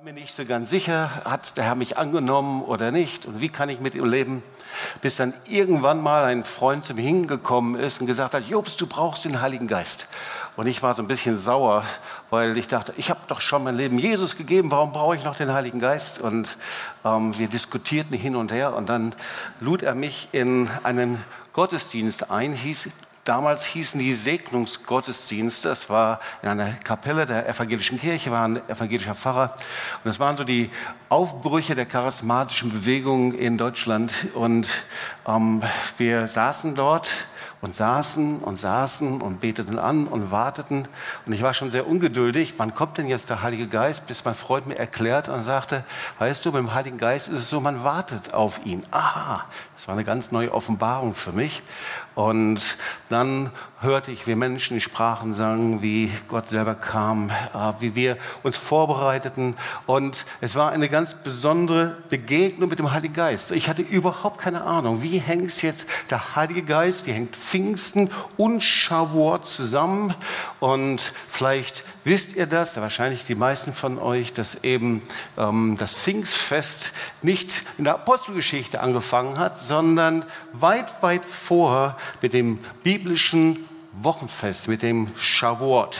war mir nicht so ganz sicher, hat der Herr mich angenommen oder nicht und wie kann ich mit ihm leben, bis dann irgendwann mal ein Freund zu mir hingekommen ist und gesagt hat, Jobst, du brauchst den Heiligen Geist. Und ich war so ein bisschen sauer, weil ich dachte, ich habe doch schon mein Leben Jesus gegeben, warum brauche ich noch den Heiligen Geist? Und ähm, wir diskutierten hin und her und dann lud er mich in einen Gottesdienst ein, hieß Damals hießen die Segnungsgottesdienste. Es war in einer Kapelle der evangelischen Kirche, war ein evangelischer Pfarrer. Und es waren so die Aufbrüche der charismatischen Bewegung in Deutschland. Und ähm, wir saßen dort und saßen und saßen und beteten an und warteten. Und ich war schon sehr ungeduldig. Wann kommt denn jetzt der Heilige Geist? Bis mein Freund mir erklärt und sagte, weißt du, mit dem Heiligen Geist ist es so, man wartet auf ihn. Aha, das war eine ganz neue Offenbarung für mich. Und dann hörte ich, wie Menschen in Sprachen sangen, wie Gott selber kam, äh, wie wir uns vorbereiteten. Und es war eine ganz besondere Begegnung mit dem Heiligen Geist. Ich hatte überhaupt keine Ahnung, wie hängt jetzt der Heilige Geist, wie hängt Pfingsten und Shavuot zusammen. Und vielleicht wisst ihr das, wahrscheinlich die meisten von euch, dass eben ähm, das Pfingstfest nicht in der Apostelgeschichte angefangen hat, sondern weit, weit vor mit dem biblischen Wochenfest, mit dem Shavuot.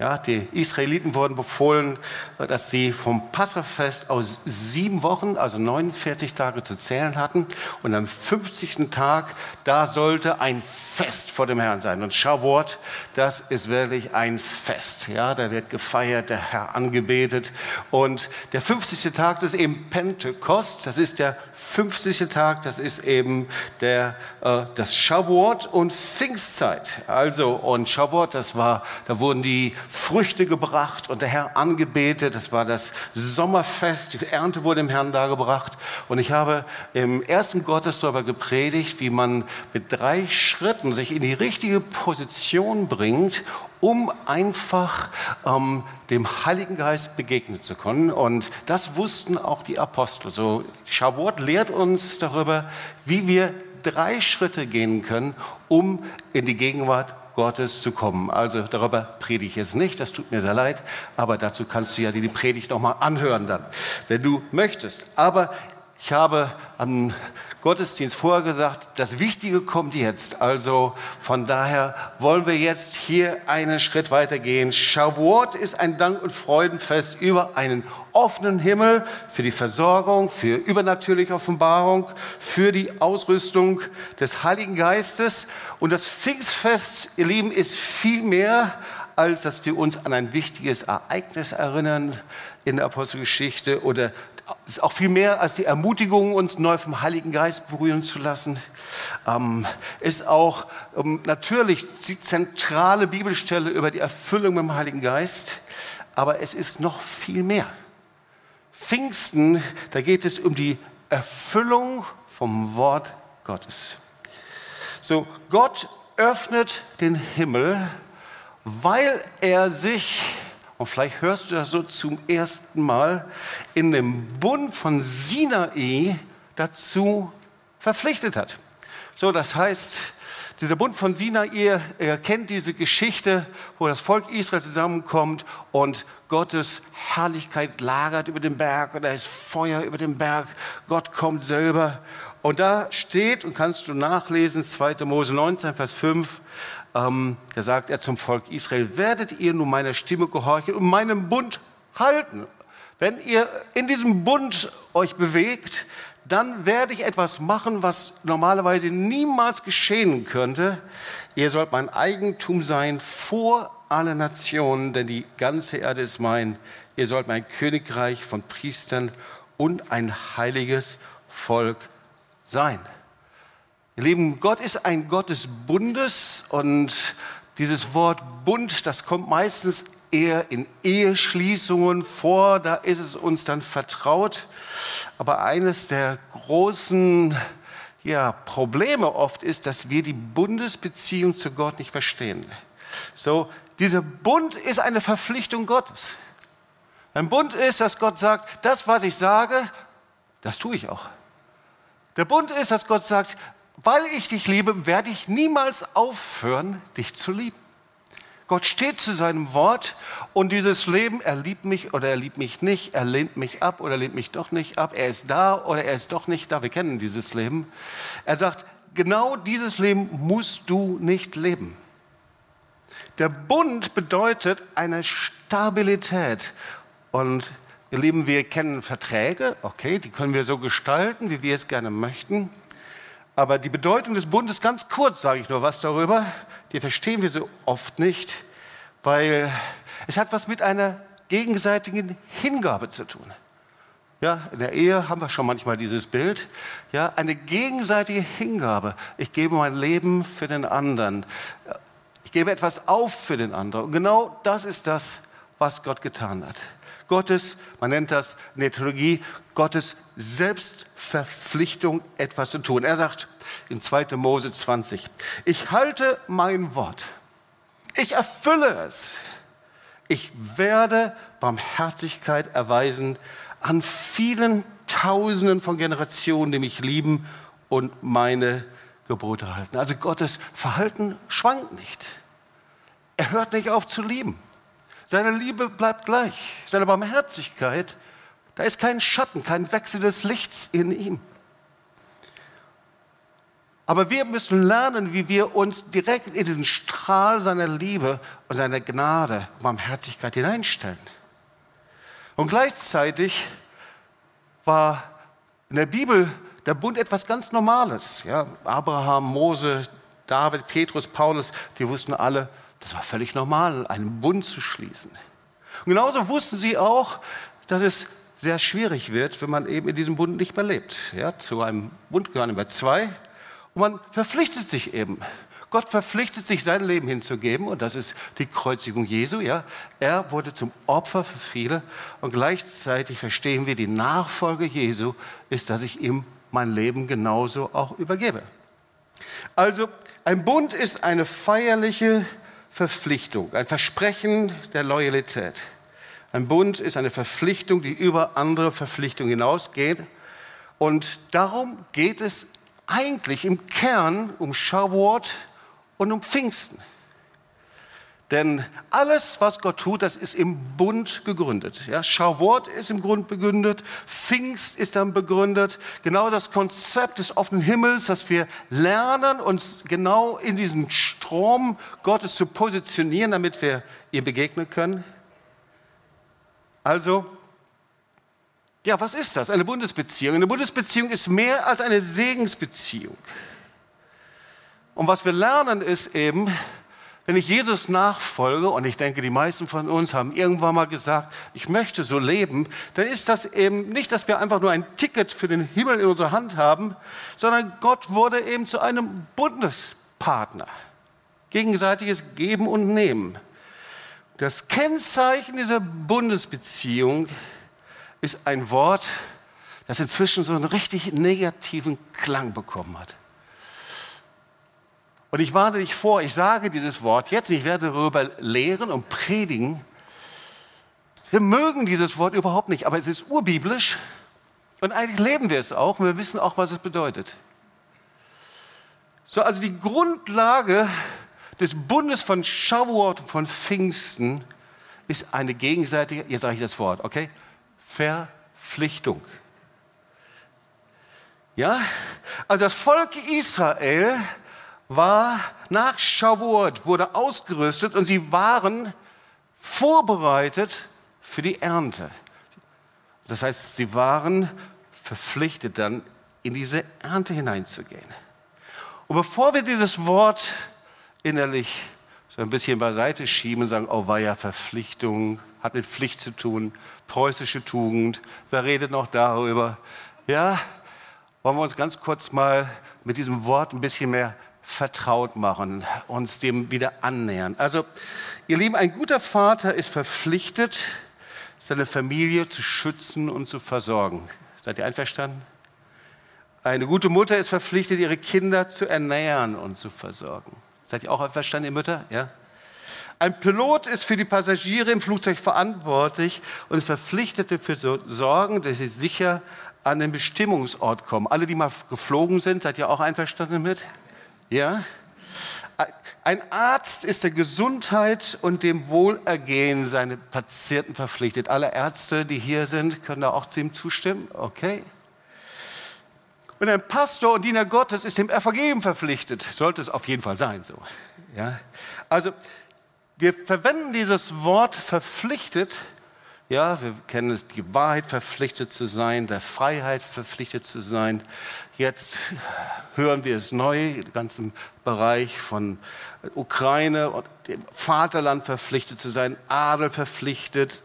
Ja, die Israeliten wurden befohlen, dass sie vom Passafest aus sieben Wochen, also 49 Tage zu zählen hatten. Und am 50. Tag, da sollte ein Fest vor dem Herrn sein. Und Shavuot, das ist wirklich ein Fest. Ja, da wird gefeiert, der Herr angebetet. Und der 50. Tag, das ist eben Pentekost. Das ist der 50. Tag, das ist eben der, äh, das Shavuot und Pfingstzeit. Also, und Shavuot, das war, da wurden die Früchte gebracht und der Herr angebetet. Das war das Sommerfest. Die Ernte wurde dem Herrn dargebracht. Und ich habe im ersten Gottes darüber gepredigt, wie man mit drei Schritten sich in die richtige Position bringt, um einfach ähm, dem Heiligen Geist begegnen zu können. Und das wussten auch die Apostel. So, Shavuot lehrt uns darüber, wie wir drei Schritte gehen können, um in die Gegenwart Gottes zu kommen. Also darüber predige ich jetzt nicht, das tut mir sehr leid, aber dazu kannst du ja die Predigt nochmal anhören dann, wenn du möchtest. Aber ich habe am Gottesdienst vorher gesagt, das Wichtige kommt jetzt. Also von daher wollen wir jetzt hier einen Schritt weiter gehen. Shavuot ist ein Dank- und Freudenfest über einen offenen Himmel für die Versorgung, für übernatürliche Offenbarung, für die Ausrüstung des Heiligen Geistes. Und das Pfingstfest, ihr Lieben, ist viel mehr als dass wir uns an ein wichtiges Ereignis erinnern in der Apostelgeschichte oder ist auch viel mehr als die Ermutigung, uns neu vom Heiligen Geist berühren zu lassen. Ähm, ist auch ähm, natürlich die zentrale Bibelstelle über die Erfüllung mit dem Heiligen Geist. Aber es ist noch viel mehr. Pfingsten, da geht es um die Erfüllung vom Wort Gottes. So, Gott öffnet den Himmel, weil er sich und vielleicht hörst du das so zum ersten Mal, in dem Bund von Sinai dazu verpflichtet hat. So, das heißt, dieser Bund von Sinai, ihr kennt diese Geschichte, wo das Volk Israel zusammenkommt und Gottes Herrlichkeit lagert über dem Berg und da ist Feuer über dem Berg. Gott kommt selber. Und da steht, und kannst du nachlesen, 2. Mose 19, Vers 5, ähm, da sagt er zum Volk Israel, werdet ihr nun meiner Stimme gehorchen und meinem Bund halten. Wenn ihr in diesem Bund euch bewegt, dann werde ich etwas machen, was normalerweise niemals geschehen könnte. Ihr sollt mein Eigentum sein vor alle Nationen, denn die ganze Erde ist mein. Ihr sollt mein Königreich von Priestern und ein heiliges Volk sein. Ihr Lieben, Gott ist ein Gott des Bundes und dieses Wort Bund, das kommt meistens eher in Eheschließungen vor, da ist es uns dann vertraut. Aber eines der großen ja, Probleme oft ist, dass wir die Bundesbeziehung zu Gott nicht verstehen. So, dieser Bund ist eine Verpflichtung Gottes. Ein Bund ist, dass Gott sagt, das, was ich sage, das tue ich auch. Der Bund ist, dass Gott sagt, weil ich dich liebe, werde ich niemals aufhören, dich zu lieben. Gott steht zu seinem Wort und dieses Leben, er liebt mich oder er liebt mich nicht, er lehnt mich ab oder lehnt mich doch nicht ab, er ist da oder er ist doch nicht da. Wir kennen dieses Leben. Er sagt, genau dieses Leben musst du nicht leben. Der Bund bedeutet eine Stabilität. Und ihr Lieben, wir kennen Verträge, okay, die können wir so gestalten, wie wir es gerne möchten. Aber die Bedeutung des Bundes, ganz kurz sage ich nur was darüber, die verstehen wir so oft nicht, weil es hat was mit einer gegenseitigen Hingabe zu tun. Ja, in der Ehe haben wir schon manchmal dieses Bild. Ja, eine gegenseitige Hingabe. Ich gebe mein Leben für den anderen. Ich gebe etwas auf für den anderen. Und genau das ist das, was Gott getan hat. Gottes, man nennt das in der Theologie, Gottes Selbstverpflichtung, etwas zu tun. Er sagt in 2. Mose 20, ich halte mein Wort. Ich erfülle es. Ich werde Barmherzigkeit erweisen an vielen Tausenden von Generationen, die mich lieben und meine Gebote halten. Also Gottes Verhalten schwankt nicht. Er hört nicht auf zu lieben. Seine Liebe bleibt gleich. Seine Barmherzigkeit, da ist kein Schatten, kein Wechsel des Lichts in ihm. Aber wir müssen lernen, wie wir uns direkt in diesen Strahl seiner Liebe und seiner Gnade, Barmherzigkeit hineinstellen. Und gleichzeitig war in der Bibel der Bund etwas ganz Normales. Ja, Abraham, Mose, David, Petrus, Paulus, die wussten alle, das war völlig normal, einen Bund zu schließen. Und genauso wussten sie auch, dass es sehr schwierig wird, wenn man eben in diesem Bund nicht mehr lebt. Ja, zu einem Bund gehören immer zwei und man verpflichtet sich eben. Gott verpflichtet sich, sein Leben hinzugeben und das ist die Kreuzigung Jesu. Ja. Er wurde zum Opfer für viele und gleichzeitig verstehen wir, die Nachfolge Jesu ist, dass ich ihm mein Leben genauso auch übergebe. Also ein Bund ist eine feierliche Verpflichtung, ein Versprechen der Loyalität. Ein Bund ist eine Verpflichtung, die über andere Verpflichtungen hinausgeht. Und darum geht es eigentlich im Kern um Shavuot und um Pfingsten. Denn alles, was Gott tut, das ist im Bund gegründet. Ja, Schauwort ist im Grund begründet, Pfingst ist dann begründet. Genau das Konzept des offenen Himmels, dass wir lernen, uns genau in diesem Strom Gottes zu positionieren, damit wir ihr begegnen können. Also, ja, was ist das? Eine Bundesbeziehung. Eine Bundesbeziehung ist mehr als eine Segensbeziehung. Und was wir lernen ist eben, wenn ich Jesus nachfolge, und ich denke, die meisten von uns haben irgendwann mal gesagt, ich möchte so leben, dann ist das eben nicht, dass wir einfach nur ein Ticket für den Himmel in unserer Hand haben, sondern Gott wurde eben zu einem Bundespartner. Gegenseitiges Geben und Nehmen. Das Kennzeichen dieser Bundesbeziehung ist ein Wort, das inzwischen so einen richtig negativen Klang bekommen hat. Und ich warne dich vor, ich sage dieses Wort jetzt, ich werde darüber lehren und predigen. Wir mögen dieses Wort überhaupt nicht, aber es ist urbiblisch und eigentlich leben wir es auch und wir wissen auch, was es bedeutet. So, also die Grundlage des Bundes von Shavuot von Pfingsten ist eine gegenseitige, jetzt sage ich das Wort, okay? Verpflichtung. Ja? Also das Volk Israel war nach Shavuot, wurde ausgerüstet und sie waren vorbereitet für die Ernte. Das heißt, sie waren verpflichtet dann in diese Ernte hineinzugehen. Und bevor wir dieses Wort innerlich so ein bisschen beiseite schieben und sagen, oh war ja Verpflichtung, hat mit Pflicht zu tun, preußische Tugend, wer redet noch darüber? Ja, wollen wir uns ganz kurz mal mit diesem Wort ein bisschen mehr vertraut machen, uns dem wieder annähern. Also, ihr Lieben, ein guter Vater ist verpflichtet, seine Familie zu schützen und zu versorgen. Seid ihr einverstanden? Eine gute Mutter ist verpflichtet, ihre Kinder zu ernähren und zu versorgen. Seid ihr auch einverstanden, ihr Mütter? Ja? Ein Pilot ist für die Passagiere im Flugzeug verantwortlich und ist verpflichtet dafür zu sorgen, dass sie sicher an den Bestimmungsort kommen. Alle, die mal geflogen sind, seid ihr auch einverstanden mit? Ja? Ein Arzt ist der Gesundheit und dem Wohlergehen seiner Patienten verpflichtet. Alle Ärzte, die hier sind, können da auch ihm zustimmen. Okay. Und ein Pastor und Diener Gottes ist dem Evangelium verpflichtet. Sollte es auf jeden Fall sein so. Ja? Also wir verwenden dieses Wort verpflichtet. Ja, wir kennen es, die Wahrheit verpflichtet zu sein, der Freiheit verpflichtet zu sein. Jetzt hören wir es neu, im ganzen Bereich von Ukraine und dem Vaterland verpflichtet zu sein, Adel verpflichtet.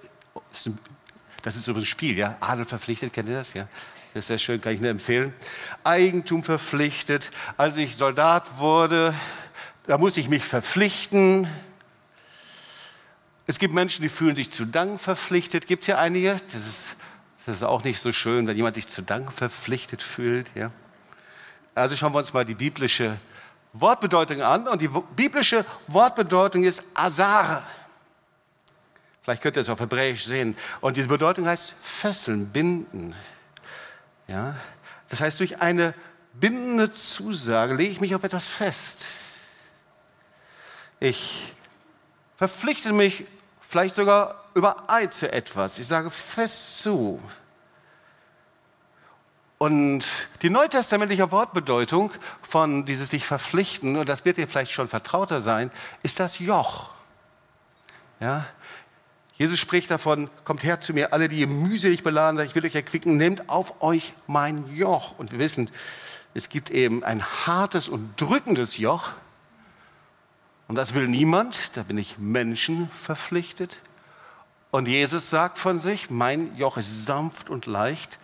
Das ist übrigens ein Spiel, ja? Adel verpflichtet, kennt ihr das? Ja? Das ist sehr schön, kann ich nur empfehlen. Eigentum verpflichtet. Als ich Soldat wurde, da muss ich mich verpflichten. Es gibt Menschen, die fühlen sich zu Dank verpflichtet. Gibt es ja einige? Das ist, das ist auch nicht so schön, wenn jemand sich zu Dank verpflichtet fühlt. Ja? Also schauen wir uns mal die biblische Wortbedeutung an. Und die biblische Wortbedeutung ist Azar. Vielleicht könnt ihr es auf Hebräisch sehen. Und diese Bedeutung heißt fesseln, binden. Ja? Das heißt, durch eine bindende Zusage lege ich mich auf etwas fest. Ich verpflichte mich vielleicht sogar über Eid zu etwas. Ich sage fest zu. Und die neutestamentliche Wortbedeutung von dieses sich verpflichten, und das wird dir vielleicht schon vertrauter sein, ist das Joch. Ja? Jesus spricht davon, kommt her zu mir, alle, die ihr mühselig beladen seid, ich will euch erquicken, nehmt auf euch mein Joch. Und wir wissen, es gibt eben ein hartes und drückendes Joch, und das will niemand, da bin ich Menschen verpflichtet. Und Jesus sagt von sich, mein Joch ist sanft und leicht.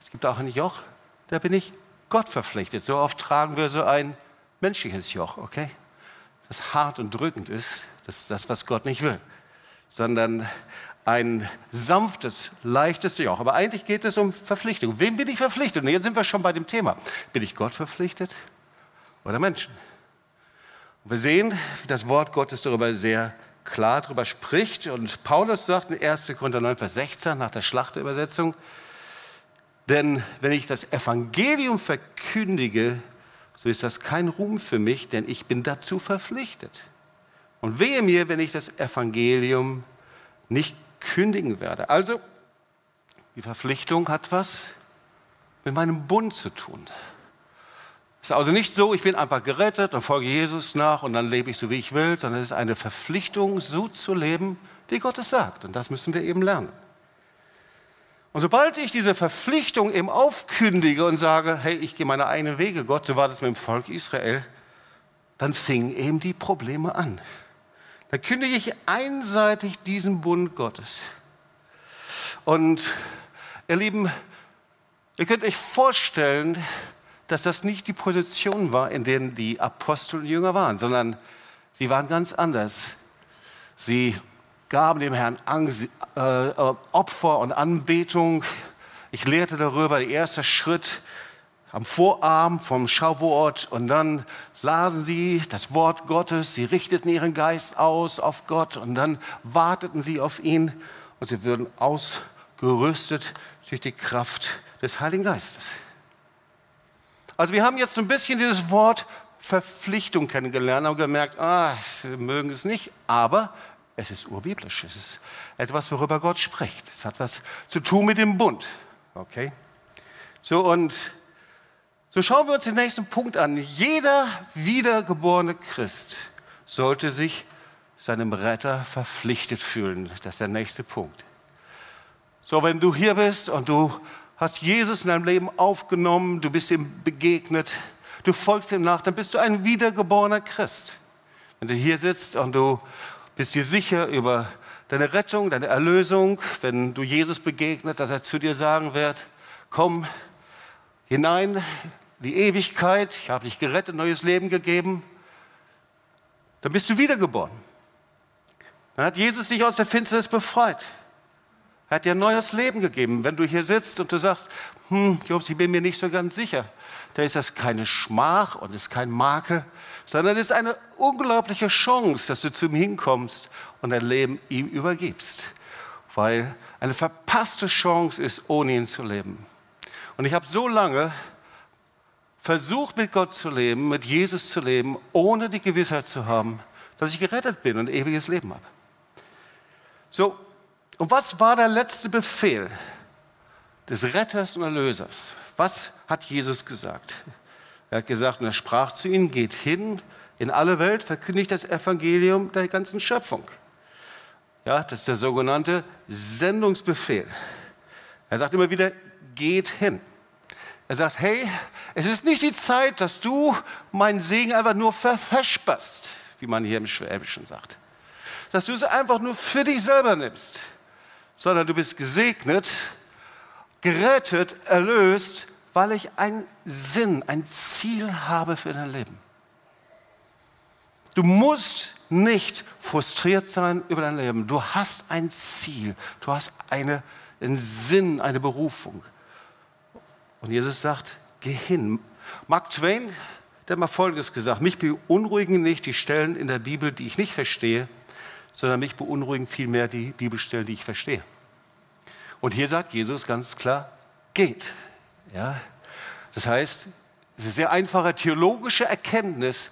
Es gibt auch ein Joch, da bin ich Gott verpflichtet. So oft tragen wir so ein menschliches Joch, okay? Das hart und drückend ist, das ist das, was Gott nicht will, sondern ein sanftes, leichtes Joch. Aber eigentlich geht es um Verpflichtung. Wem bin ich verpflichtet? Und jetzt sind wir schon bei dem Thema. Bin ich Gott verpflichtet oder Menschen? Wir sehen, wie das Wort Gottes darüber sehr klar darüber spricht. Und Paulus sagt in 1. Korinther 9, Vers 16 nach der Schlachterübersetzung, denn wenn ich das Evangelium verkündige, so ist das kein Ruhm für mich, denn ich bin dazu verpflichtet. Und wehe mir, wenn ich das Evangelium nicht kündigen werde. Also, die Verpflichtung hat was mit meinem Bund zu tun. Ist also nicht so, ich bin einfach gerettet und folge Jesus nach und dann lebe ich so, wie ich will, sondern es ist eine Verpflichtung, so zu leben, wie Gott es sagt. Und das müssen wir eben lernen. Und sobald ich diese Verpflichtung eben aufkündige und sage, hey, ich gehe meine eigenen Wege, Gott, so war das mit dem Volk Israel, dann fingen eben die Probleme an. Dann kündige ich einseitig diesen Bund Gottes. Und ihr Lieben, ihr könnt euch vorstellen, dass das nicht die Position war, in denen die Apostel und Jünger waren, sondern sie waren ganz anders. Sie gaben dem Herrn Angst, äh, äh, Opfer und Anbetung. Ich lehrte darüber, der erste Schritt am Vorabend vom Schauwort und dann lasen sie das Wort Gottes, sie richteten ihren Geist aus auf Gott und dann warteten sie auf ihn und sie würden ausgerüstet durch die Kraft des Heiligen Geistes. Also wir haben jetzt ein bisschen dieses Wort Verpflichtung kennengelernt und gemerkt, ah, wir mögen es nicht, aber es ist urbiblisch. Es ist etwas, worüber Gott spricht. Es hat was zu tun mit dem Bund. Okay? So, und so schauen wir uns den nächsten Punkt an. Jeder wiedergeborene Christ sollte sich seinem Retter verpflichtet fühlen. Das ist der nächste Punkt. So, wenn du hier bist und du hast Jesus in deinem Leben aufgenommen, du bist ihm begegnet, du folgst ihm nach, dann bist du ein wiedergeborener Christ. Wenn du hier sitzt und du bist dir sicher über deine Rettung, deine Erlösung, wenn du Jesus begegnet, dass er zu dir sagen wird, komm hinein in die Ewigkeit, ich habe dich gerettet, neues Leben gegeben, dann bist du wiedergeboren. Dann hat Jesus dich aus der Finsternis befreit. Er hat dir ein neues Leben gegeben. Wenn du hier sitzt und du sagst, hm, Jobs, ich bin mir nicht so ganz sicher, da ist das keine Schmach und ist kein Makel, sondern es ist eine unglaubliche Chance, dass du zu ihm hinkommst und dein Leben ihm übergibst. Weil eine verpasste Chance ist, ohne ihn zu leben. Und ich habe so lange versucht mit Gott zu leben, mit Jesus zu leben, ohne die Gewissheit zu haben, dass ich gerettet bin und ewiges Leben habe. So, und was war der letzte Befehl des Retters und Erlösers? Was hat Jesus gesagt? Er hat gesagt, und er sprach zu ihnen, geht hin in alle Welt, verkündigt das Evangelium der ganzen Schöpfung. Ja, das ist der sogenannte Sendungsbefehl. Er sagt immer wieder, geht hin. Er sagt, hey, es ist nicht die Zeit, dass du meinen Segen einfach nur verfesperst, wie man hier im Schwäbischen sagt. Dass du es einfach nur für dich selber nimmst, sondern du bist gesegnet, gerettet, erlöst, weil ich einen Sinn, ein Ziel habe für dein Leben. Du musst nicht frustriert sein über dein Leben. Du hast ein Ziel, du hast eine, einen Sinn, eine Berufung. Und Jesus sagt, geh hin. Mark Twain, der hat mal Folgendes gesagt, mich beunruhigen nicht die Stellen in der Bibel, die ich nicht verstehe, sondern mich beunruhigen vielmehr die Bibelstellen, die ich verstehe. Und hier sagt Jesus ganz klar, geht. Ja? Das heißt, es ist eine sehr einfache theologische Erkenntnis,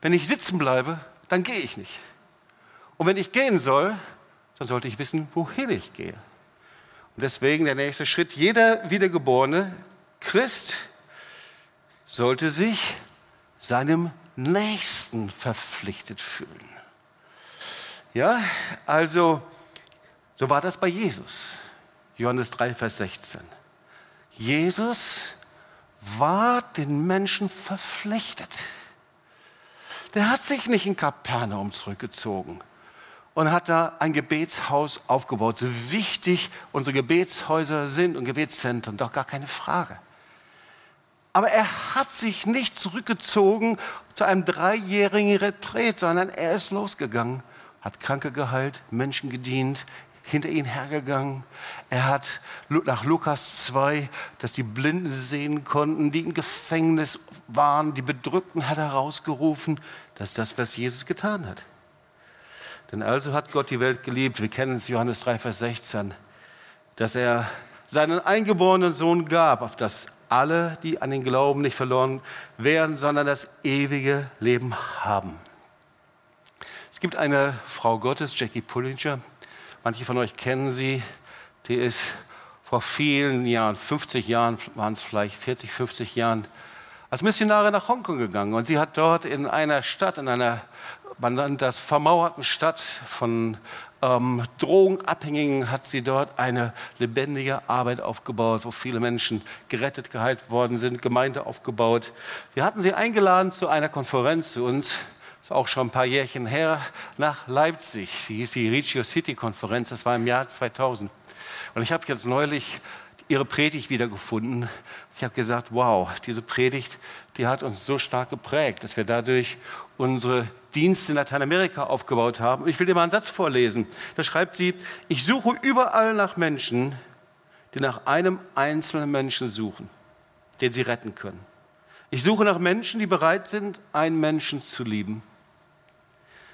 wenn ich sitzen bleibe, dann gehe ich nicht. Und wenn ich gehen soll, dann sollte ich wissen, wohin ich gehe. Und deswegen der nächste Schritt, jeder wiedergeborene Christ sollte sich seinem Nächsten verpflichtet fühlen. Ja, also so war das bei Jesus. Johannes 3, Vers 16. Jesus war den Menschen verpflichtet. Der hat sich nicht in Kapernaum zurückgezogen und hat da ein Gebetshaus aufgebaut. So wichtig unsere Gebetshäuser sind und Gebetszentren, doch gar keine Frage. Aber er hat sich nicht zurückgezogen zu einem dreijährigen Retreat, sondern er ist losgegangen, hat Kranke geheilt, Menschen gedient, hinter ihn hergegangen. Er hat nach Lukas 2, dass die Blinden sehen konnten, die im Gefängnis waren, die Bedrückten hat er rausgerufen. Das ist das, was Jesus getan hat. Denn also hat Gott die Welt geliebt. Wir kennen es, Johannes 3, Vers 16, dass er seinen eingeborenen Sohn gab, auf das alle, die an den Glauben nicht verloren werden, sondern das ewige Leben haben. Es gibt eine Frau Gottes, Jackie Pullinger, Manche von euch kennen sie. Die ist vor vielen Jahren, 50 Jahren waren es vielleicht, 40, 50 Jahren, als Missionarin nach Hongkong gegangen. Und sie hat dort in einer Stadt, in einer, man nennt das vermauerten Stadt von ähm, Drogenabhängigen, hat sie dort eine lebendige Arbeit aufgebaut, wo viele Menschen gerettet, geheilt worden sind, Gemeinde aufgebaut. Wir hatten sie eingeladen zu einer Konferenz zu uns auch schon ein paar Jährchen her, nach Leipzig. Sie hieß die Regio City Konferenz, das war im Jahr 2000. Und ich habe jetzt neulich ihre Predigt wiedergefunden. Ich habe gesagt, wow, diese Predigt, die hat uns so stark geprägt, dass wir dadurch unsere Dienste in Lateinamerika aufgebaut haben. Ich will dir mal einen Satz vorlesen. Da schreibt sie, ich suche überall nach Menschen, die nach einem einzelnen Menschen suchen, den sie retten können. Ich suche nach Menschen, die bereit sind, einen Menschen zu lieben.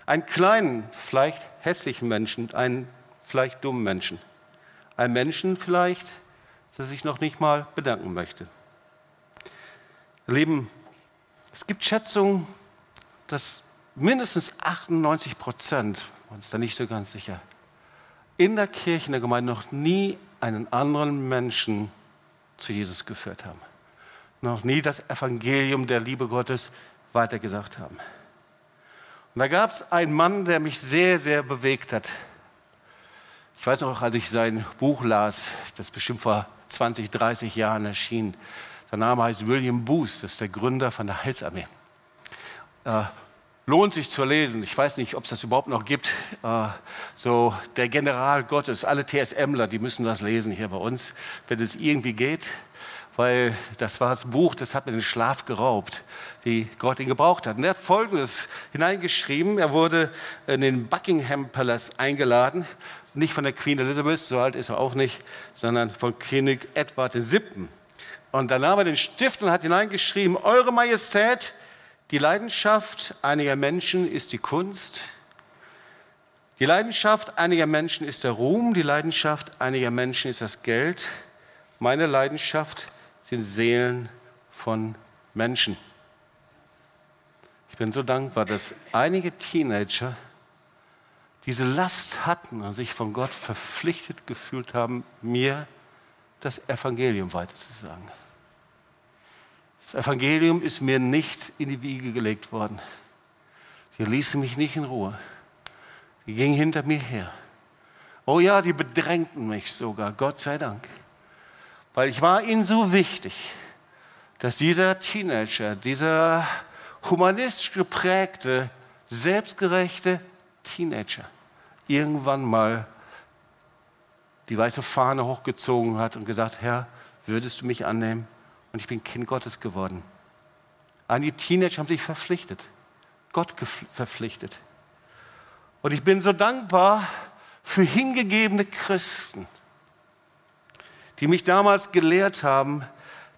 Einen kleinen, vielleicht hässlichen Menschen, einen vielleicht dummen Menschen. Einen Menschen vielleicht, der sich noch nicht mal bedanken möchte. Lieben, es gibt Schätzungen, dass mindestens 98 Prozent, uns da nicht so ganz sicher, in der Kirche, in der Gemeinde noch nie einen anderen Menschen zu Jesus geführt haben. Noch nie das Evangelium der Liebe Gottes weitergesagt haben. Und da gab es einen Mann, der mich sehr, sehr bewegt hat. Ich weiß noch, als ich sein Buch las, das bestimmt vor 20, 30 Jahren erschien. Sein Name heißt William Booth, das ist der Gründer von der Heilsarmee. Äh, lohnt sich zu lesen. Ich weiß nicht, ob es das überhaupt noch gibt. Äh, so der General Gottes, alle TSMler, die müssen das lesen hier bei uns, wenn es irgendwie geht weil das war das Buch, das hat mir den Schlaf geraubt, wie Gott ihn gebraucht hat. Und er hat Folgendes hineingeschrieben. Er wurde in den Buckingham Palace eingeladen, nicht von der Queen Elizabeth, so alt ist er auch nicht, sondern von König Edward VII. Und dann nahm er den Stift und hat hineingeschrieben, Eure Majestät, die Leidenschaft einiger Menschen ist die Kunst, die Leidenschaft einiger Menschen ist der Ruhm, die Leidenschaft einiger Menschen ist das Geld. Meine Leidenschaft sind Seelen von Menschen. Ich bin so dankbar, dass einige Teenager diese Last hatten und sich von Gott verpflichtet gefühlt haben, mir das Evangelium weiterzusagen. Das Evangelium ist mir nicht in die Wiege gelegt worden. Sie ließen mich nicht in Ruhe. Sie gingen hinter mir her. Oh ja, sie bedrängten mich sogar, Gott sei Dank. Weil ich war ihnen so wichtig, dass dieser Teenager, dieser humanistisch geprägte, selbstgerechte Teenager irgendwann mal die weiße Fahne hochgezogen hat und gesagt, Herr, würdest du mich annehmen? Und ich bin Kind Gottes geworden. Einige Teenager haben sich verpflichtet, Gott verpflichtet. Und ich bin so dankbar für hingegebene Christen, die mich damals gelehrt haben,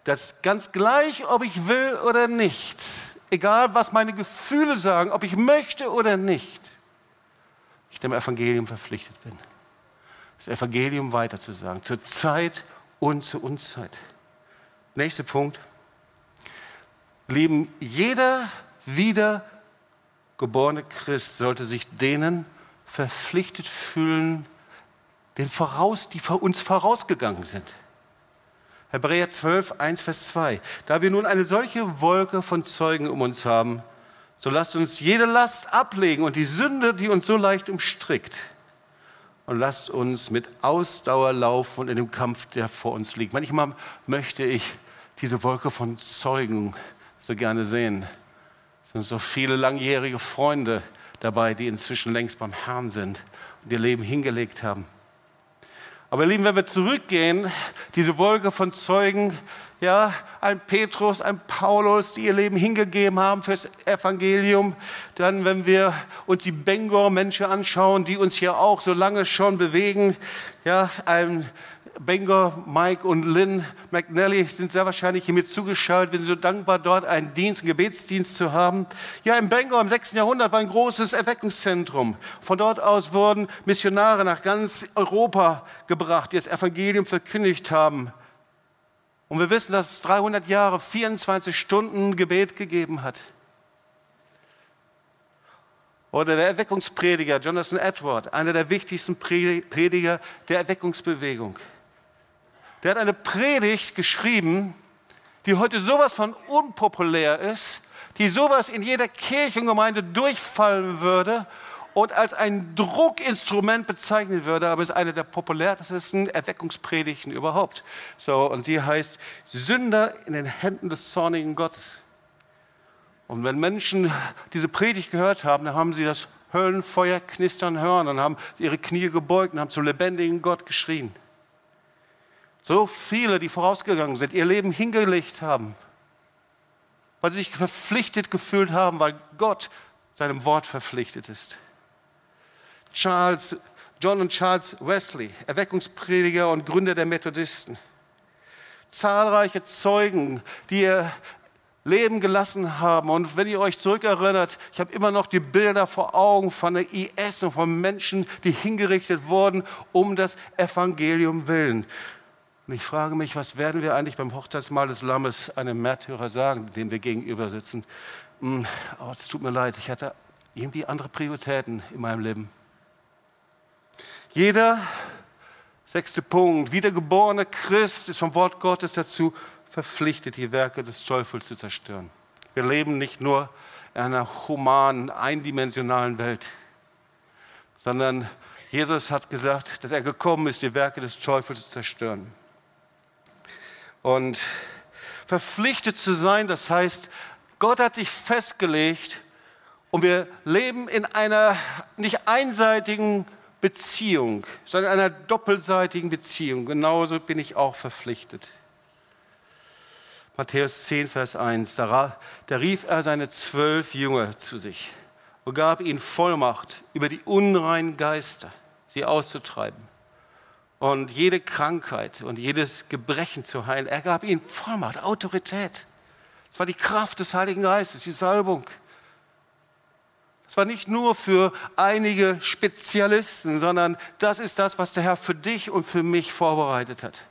dass ganz gleich, ob ich will oder nicht, egal was meine Gefühle sagen, ob ich möchte oder nicht, ich dem Evangelium verpflichtet bin. Das Evangelium weiterzusagen, zur Zeit und zur Unzeit. Nächster Punkt. Lieben, jeder wiedergeborene Christ sollte sich denen verpflichtet fühlen, den voraus, die uns vorausgegangen sind. Hebräer 12, 1, Vers 2. Da wir nun eine solche Wolke von Zeugen um uns haben, so lasst uns jede Last ablegen und die Sünde, die uns so leicht umstrickt. Und lasst uns mit Ausdauer laufen und in dem Kampf, der vor uns liegt. Manchmal möchte ich diese Wolke von Zeugen so gerne sehen. Es sind so viele langjährige Freunde dabei, die inzwischen längst beim Herrn sind und ihr Leben hingelegt haben. Aber ihr Lieben, wenn wir zurückgehen, diese Wolke von Zeugen, ja, ein Petrus, ein Paulus, die ihr Leben hingegeben haben fürs Evangelium. Dann, wenn wir uns die Bengor-Menschen anschauen, die uns hier auch so lange schon bewegen, ja, ein Bangor, Mike und Lynn McNally sind sehr wahrscheinlich hier mit zugeschaltet. Wir sind so dankbar, dort einen Dienst, einen Gebetsdienst zu haben. Ja, in Bangor im 6. Jahrhundert war ein großes Erweckungszentrum. Von dort aus wurden Missionare nach ganz Europa gebracht, die das Evangelium verkündigt haben. Und wir wissen, dass es 300 Jahre 24 Stunden Gebet gegeben hat. Oder der Erweckungsprediger Jonathan Edward, einer der wichtigsten Prediger der Erweckungsbewegung. Der hat eine Predigt geschrieben, die heute sowas von unpopulär ist, die sowas in jeder Kirche und Gemeinde durchfallen würde und als ein Druckinstrument bezeichnet würde, aber es ist eine der populärsten Erweckungspredigten überhaupt. So, und sie heißt Sünder in den Händen des zornigen Gottes. Und wenn Menschen diese Predigt gehört haben, dann haben sie das Höllenfeuer knistern hören und haben ihre Knie gebeugt und haben zum lebendigen Gott geschrien. So viele, die vorausgegangen sind, ihr Leben hingelegt haben, weil sie sich verpflichtet gefühlt haben, weil Gott seinem Wort verpflichtet ist. Charles, John und Charles Wesley, Erweckungsprediger und Gründer der Methodisten. Zahlreiche Zeugen, die ihr Leben gelassen haben. Und wenn ihr euch zurückerinnert, ich habe immer noch die Bilder vor Augen von der IS und von Menschen, die hingerichtet wurden um das Evangelium willen. Und ich frage mich, was werden wir eigentlich beim Hochzeitsmahl des Lammes einem Märtyrer sagen, dem wir gegenüber sitzen? Hm, oh, es tut mir leid, ich hatte irgendwie andere Prioritäten in meinem Leben. Jeder, sechste Punkt, wiedergeborene Christ ist vom Wort Gottes dazu verpflichtet, die Werke des Teufels zu zerstören. Wir leben nicht nur in einer humanen, eindimensionalen Welt, sondern Jesus hat gesagt, dass er gekommen ist, die Werke des Teufels zu zerstören. Und verpflichtet zu sein, das heißt, Gott hat sich festgelegt und wir leben in einer nicht einseitigen Beziehung, sondern einer doppelseitigen Beziehung. Genauso bin ich auch verpflichtet. Matthäus 10, Vers 1, da, da rief er seine zwölf Jünger zu sich und gab ihnen Vollmacht, über die unreinen Geister sie auszutreiben und jede Krankheit und jedes Gebrechen zu heilen. Er gab ihnen Vollmacht, Autorität. Es war die Kraft des Heiligen Geistes, die Salbung. Es war nicht nur für einige Spezialisten, sondern das ist das, was der Herr für dich und für mich vorbereitet hat.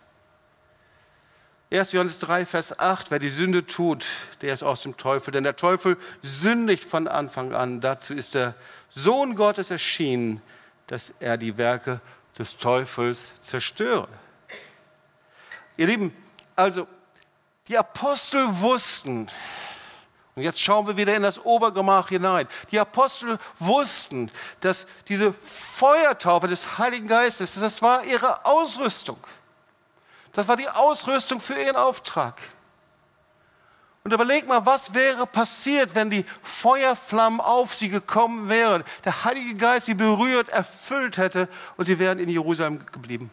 1. Johannes 3, Vers 8, wer die Sünde tut, der ist aus dem Teufel. Denn der Teufel sündigt von Anfang an. Dazu ist der Sohn Gottes erschienen, dass er die Werke des Teufels zerstöre. Ihr Lieben, also die Apostel wussten, und jetzt schauen wir wieder in das Obergemach hinein. Die Apostel wussten, dass diese Feuertaufe des Heiligen Geistes, das war ihre Ausrüstung. Das war die Ausrüstung für ihren Auftrag. Und überleg mal, was wäre passiert, wenn die Feuerflammen auf sie gekommen wären, der Heilige Geist sie berührt, erfüllt hätte und sie wären in Jerusalem geblieben.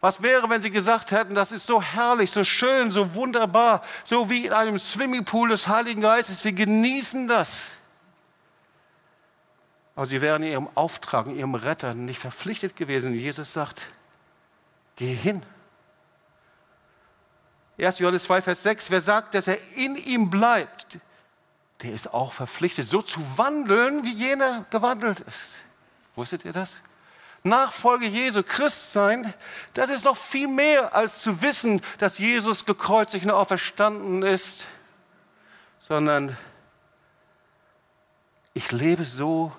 Was wäre, wenn sie gesagt hätten, das ist so herrlich, so schön, so wunderbar, so wie in einem Swimmingpool des Heiligen Geistes, wir genießen das. Aber sie wären ihrem Auftrag, ihrem Retter nicht verpflichtet gewesen. Jesus sagt, geh hin 1. Johannes 2, Vers 6, wer sagt, dass er in ihm bleibt, der ist auch verpflichtet, so zu wandeln, wie jener gewandelt ist. Wusstet ihr das? Nachfolge Jesu, Christ sein, das ist noch viel mehr als zu wissen, dass Jesus gekreuzigt und auferstanden ist, sondern ich lebe so,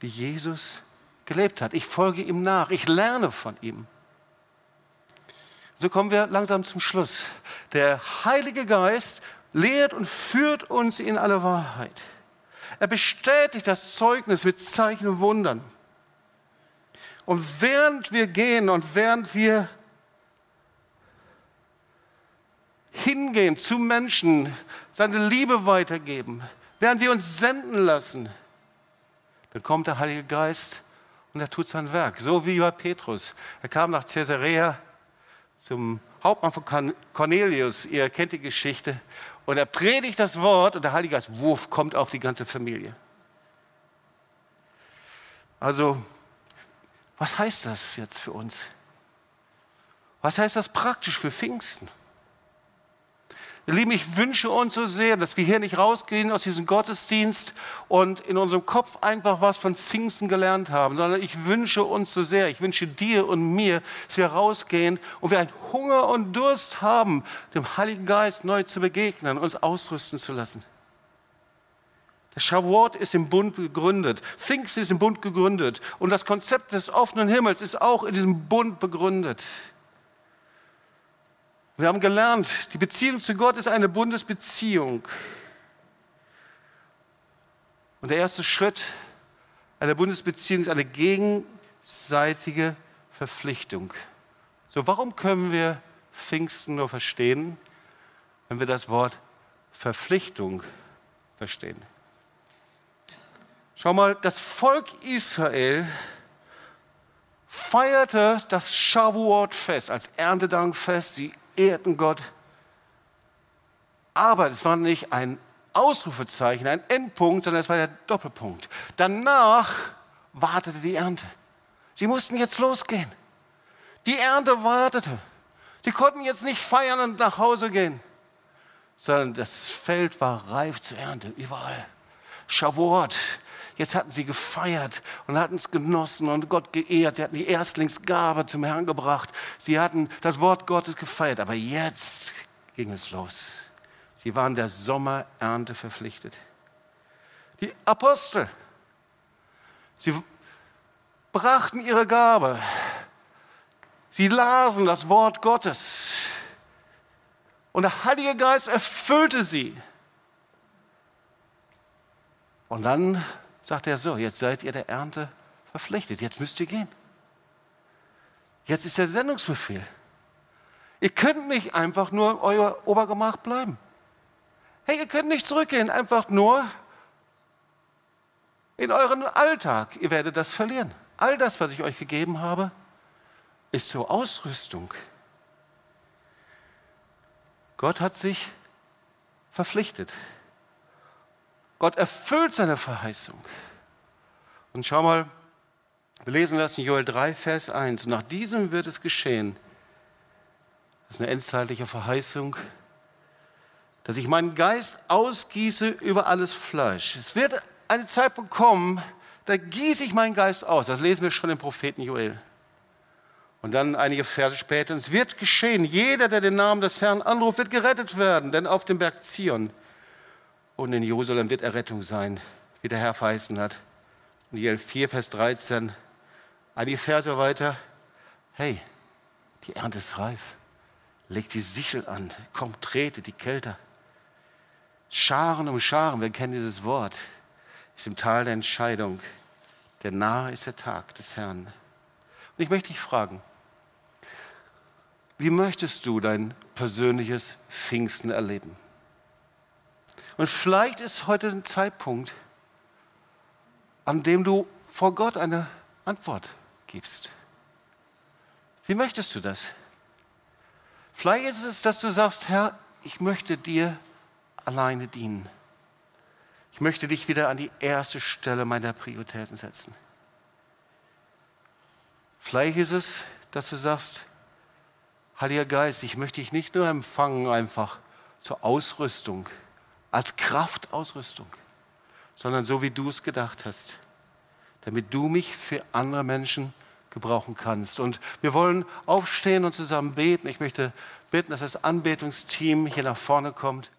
wie Jesus gelebt hat. Ich folge ihm nach, ich lerne von ihm. So kommen wir langsam zum Schluss. Der Heilige Geist lehrt und führt uns in alle Wahrheit. Er bestätigt das Zeugnis mit Zeichen und Wundern. Und während wir gehen und während wir hingehen zu Menschen, seine Liebe weitergeben, während wir uns senden lassen, dann kommt der Heilige Geist und er tut sein Werk. So wie bei Petrus. Er kam nach Caesarea zum Hauptmann von Cornelius, ihr kennt die Geschichte, und er predigt das Wort und der Heilige Geist, wuff, kommt auf die ganze Familie. Also, was heißt das jetzt für uns? Was heißt das praktisch für Pfingsten? Ihr Lieben, ich wünsche uns so sehr, dass wir hier nicht rausgehen aus diesem Gottesdienst und in unserem Kopf einfach was von Pfingsten gelernt haben, sondern ich wünsche uns so sehr, ich wünsche dir und mir, dass wir rausgehen und wir einen Hunger und Durst haben, dem Heiligen Geist neu zu begegnen, uns ausrüsten zu lassen. Das Shavuot ist im Bund gegründet. Pfingsten ist im Bund gegründet. Und das Konzept des offenen Himmels ist auch in diesem Bund begründet. Wir haben gelernt, die Beziehung zu Gott ist eine Bundesbeziehung. Und der erste Schritt einer Bundesbeziehung ist eine gegenseitige Verpflichtung. So, warum können wir Pfingsten nur verstehen, wenn wir das Wort Verpflichtung verstehen? Schau mal, das Volk Israel feierte das Shavuot-Fest als Erntedankfest. Sie ehrten Gott. Aber es war nicht ein Ausrufezeichen, ein Endpunkt, sondern es war der Doppelpunkt. Danach wartete die Ernte. Sie mussten jetzt losgehen. Die Ernte wartete. Sie konnten jetzt nicht feiern und nach Hause gehen, sondern das Feld war reif zur Ernte, überall. Shavuot, Jetzt hatten sie gefeiert und hatten es genossen und Gott geehrt. Sie hatten die Erstlingsgabe zum Herrn gebracht. Sie hatten das Wort Gottes gefeiert. Aber jetzt ging es los. Sie waren der Sommerernte verpflichtet. Die Apostel, sie brachten ihre Gabe. Sie lasen das Wort Gottes. Und der Heilige Geist erfüllte sie. Und dann sagt er so, jetzt seid ihr der Ernte verpflichtet, jetzt müsst ihr gehen. Jetzt ist der Sendungsbefehl. Ihr könnt nicht einfach nur euer Obergemach bleiben. Hey, ihr könnt nicht zurückgehen, einfach nur in euren Alltag. Ihr werdet das verlieren. All das, was ich euch gegeben habe, ist zur Ausrüstung. Gott hat sich verpflichtet. Gott erfüllt seine Verheißung. Und schau mal, wir lesen das in Joel 3, Vers 1. Und nach diesem wird es geschehen, das ist eine endzeitliche Verheißung, dass ich meinen Geist ausgieße über alles Fleisch. Es wird eine Zeit bekommen, da gieße ich meinen Geist aus. Das lesen wir schon im Propheten Joel. Und dann einige Verse später, es wird geschehen, jeder, der den Namen des Herrn anruft, wird gerettet werden, denn auf dem Berg Zion und in Jerusalem wird Errettung sein, wie der Herr verheißen hat. Und Joel 4, Vers 13, einige Verse weiter, hey, die Ernte ist reif, legt die Sichel an, kommt, trete die Kälte. Scharen um Scharen, wir kennen dieses Wort, ist im Tal der Entscheidung. Der nahe ist der Tag des Herrn. Und ich möchte dich fragen, wie möchtest du dein persönliches Pfingsten erleben? Und vielleicht ist heute ein Zeitpunkt, an dem du vor Gott eine Antwort gibst. Wie möchtest du das? Vielleicht ist es, dass du sagst, Herr, ich möchte dir alleine dienen. Ich möchte dich wieder an die erste Stelle meiner Prioritäten setzen. Vielleicht ist es, dass du sagst, Heiliger Geist, ich möchte dich nicht nur empfangen einfach zur Ausrüstung, als Kraftausrüstung, sondern so wie du es gedacht hast, damit du mich für andere Menschen gebrauchen kannst. Und wir wollen aufstehen und zusammen beten. Ich möchte bitten, dass das Anbetungsteam hier nach vorne kommt.